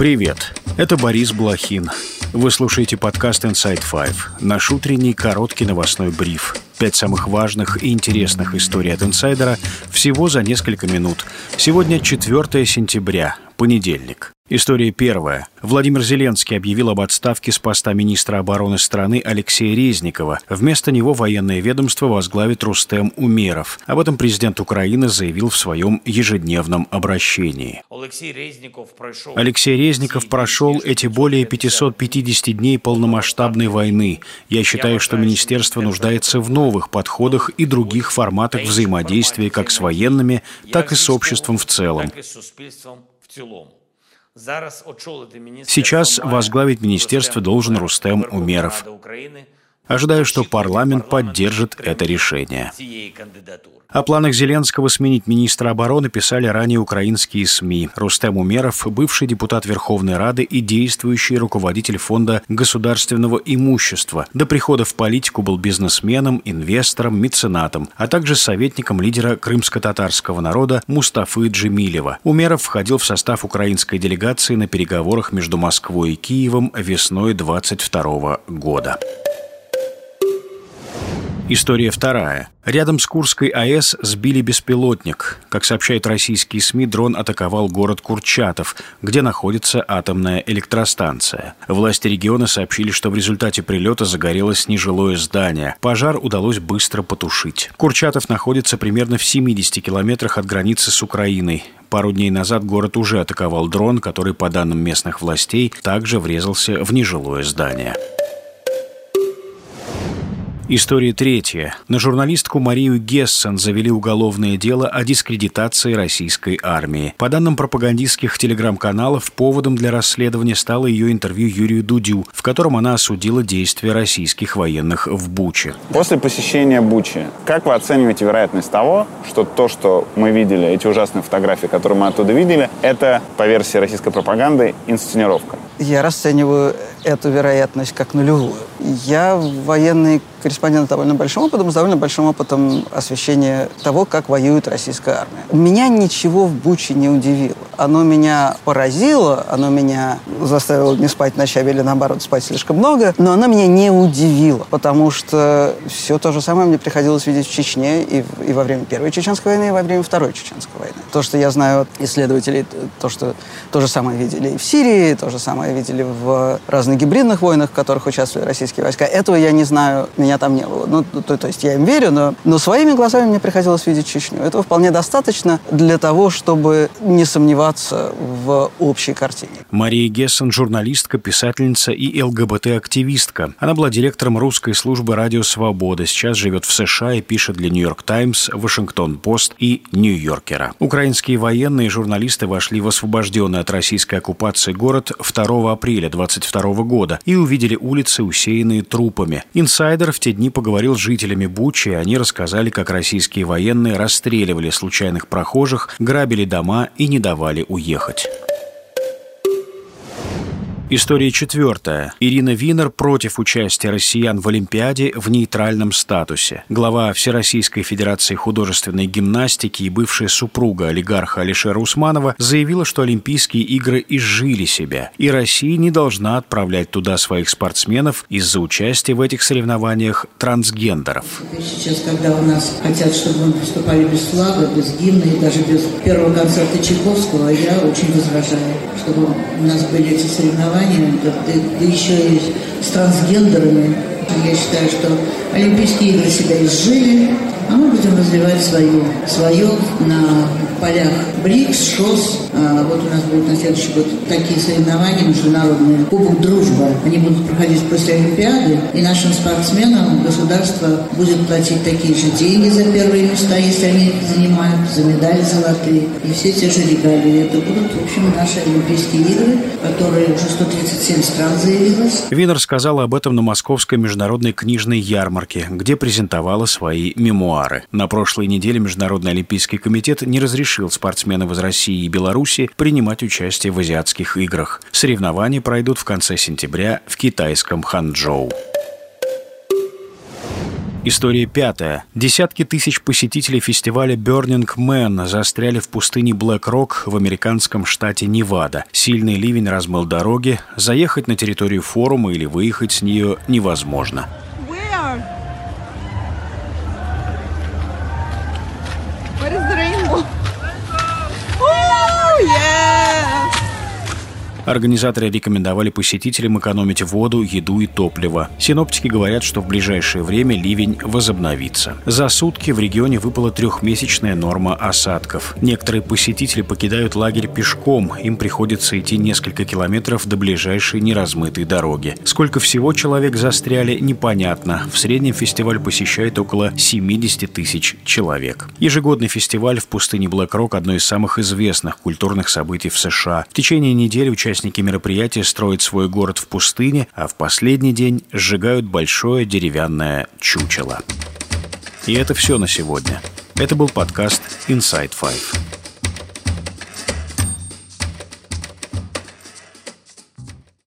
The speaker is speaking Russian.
Привет, это Борис Блохин. Вы слушаете подкаст Inside Five, наш утренний короткий новостной бриф. Пять самых важных и интересных историй от инсайдера всего за несколько минут. Сегодня 4 сентября, понедельник. История первая. Владимир Зеленский объявил об отставке с поста министра обороны страны Алексея Резникова. Вместо него военное ведомство возглавит Рустем Умеров. Об этом президент Украины заявил в своем ежедневном обращении. Алексей Резников прошел, Алексей Резников прошел эти более 550 дней полномасштабной войны. Я считаю, что министерство нуждается в новых подходах и других форматах взаимодействия как с военными, так и с обществом в целом. Сейчас возглавить министерство должен Рустем Умеров. Ожидаю, что парламент поддержит это решение. О планах Зеленского сменить министра обороны писали ранее украинские СМИ. Рустем Умеров, бывший депутат Верховной Рады и действующий руководитель Фонда государственного имущества. До прихода в политику был бизнесменом, инвестором, меценатом, а также советником лидера крымско-татарского народа Мустафы Джемилева. Умеров входил в состав украинской делегации на переговорах между Москвой и Киевом весной 22 года. История вторая. Рядом с Курской АЭС сбили беспилотник. Как сообщают российские СМИ, дрон атаковал город Курчатов, где находится атомная электростанция. Власти региона сообщили, что в результате прилета загорелось нежилое здание. Пожар удалось быстро потушить. Курчатов находится примерно в 70 километрах от границы с Украиной. Пару дней назад город уже атаковал дрон, который, по данным местных властей, также врезался в нежилое здание. История третья. На журналистку Марию Гессен завели уголовное дело о дискредитации российской армии. По данным пропагандистских телеграм-каналов, поводом для расследования стало ее интервью Юрию Дудю, в котором она осудила действия российских военных в Буче. После посещения Бучи, как вы оцениваете вероятность того, что то, что мы видели, эти ужасные фотографии, которые мы оттуда видели, это, по версии российской пропаганды, инсценировка? Я расцениваю эту вероятность как нулевую. Я военный корреспондент с довольно большим опытом, с довольно большим опытом освещения того, как воюет российская армия. Меня ничего в Буче не удивило. Оно меня поразило, оно меня заставило не спать ночами или, наоборот, спать слишком много, но оно меня не удивило, потому что все то же самое мне приходилось видеть в Чечне и, и во время Первой Чеченской войны, и во время Второй Чеченской войны. То, что я знаю от исследователей, то, что то же самое видели и в Сирии, то же самое видели в разных гибридных войнах, в которых участвовали российские войска, этого я не знаю, меня там не было. Ну, то, то есть я им верю, но, но своими глазами мне приходилось видеть Чечню. Этого вполне достаточно для того, чтобы не сомневаться в общей картине. Мария Гессен – журналистка, писательница и ЛГБТ-активистка. Она была директором русской службы «Радио Свобода». Сейчас живет в США и пишет для «Нью-Йорк Таймс», «Вашингтон-Пост» и «Нью-Йоркера». Украинские военные и журналисты вошли в освобожденный от российской оккупации город 2 апреля 22 года и увидели улицы, усеянные трупами. Инсайдер в те дни поговорил с жителями Бучи, и они рассказали, как российские военные расстреливали случайных прохожих, грабили дома и не давали уехать. История четвертая. Ирина Винер против участия россиян в Олимпиаде в нейтральном статусе. Глава Всероссийской Федерации художественной гимнастики и бывшая супруга олигарха Алишера Усманова заявила, что Олимпийские игры изжили себя, и Россия не должна отправлять туда своих спортсменов из-за участия в этих соревнованиях трансгендеров. Сейчас, когда у нас хотят, чтобы мы выступали без флага, без гимна и даже без первого концерта Чайковского, я очень возражаю, чтобы у нас были эти соревнования образованием, да, да еще и с трансгендерами. Я считаю, что Олимпийские игры себя изжили, а мы будем развивать свое, свое на полях БРИКС, ШОС. А вот у нас будут на следующий год такие соревнования международные. Кубок Дружба. Они будут проходить после Олимпиады. И нашим спортсменам государство будет платить такие же деньги за первые места, если они занимают, за медали золотые. И все те же регалии. Это будут, в общем, наши Олимпийские игры, которые уже 137 стран заявилось. Винер сказала об этом на Московской международной книжной ярмарке, где презентовала свои мемуары мемуары. На прошлой неделе Международный олимпийский комитет не разрешил спортсменам из России и Беларуси принимать участие в азиатских играх. Соревнования пройдут в конце сентября в китайском Ханчжоу. История пятая. Десятки тысяч посетителей фестиваля Burning Man застряли в пустыне Блэк-Рок в американском штате Невада. Сильный ливень размыл дороги, заехать на территорию форума или выехать с нее невозможно. Организаторы рекомендовали посетителям экономить воду, еду и топливо. Синоптики говорят, что в ближайшее время ливень возобновится. За сутки в регионе выпала трехмесячная норма осадков. Некоторые посетители покидают лагерь пешком. Им приходится идти несколько километров до ближайшей неразмытой дороги. Сколько всего человек застряли, непонятно. В среднем фестиваль посещает около 70 тысяч человек. Ежегодный фестиваль в пустыне Блэк-Рок – одно из самых известных культурных событий в США. В течение недели участники Участники мероприятия строят свой город в пустыне, а в последний день сжигают большое деревянное чучело. И это все на сегодня. Это был подкаст Inside Five.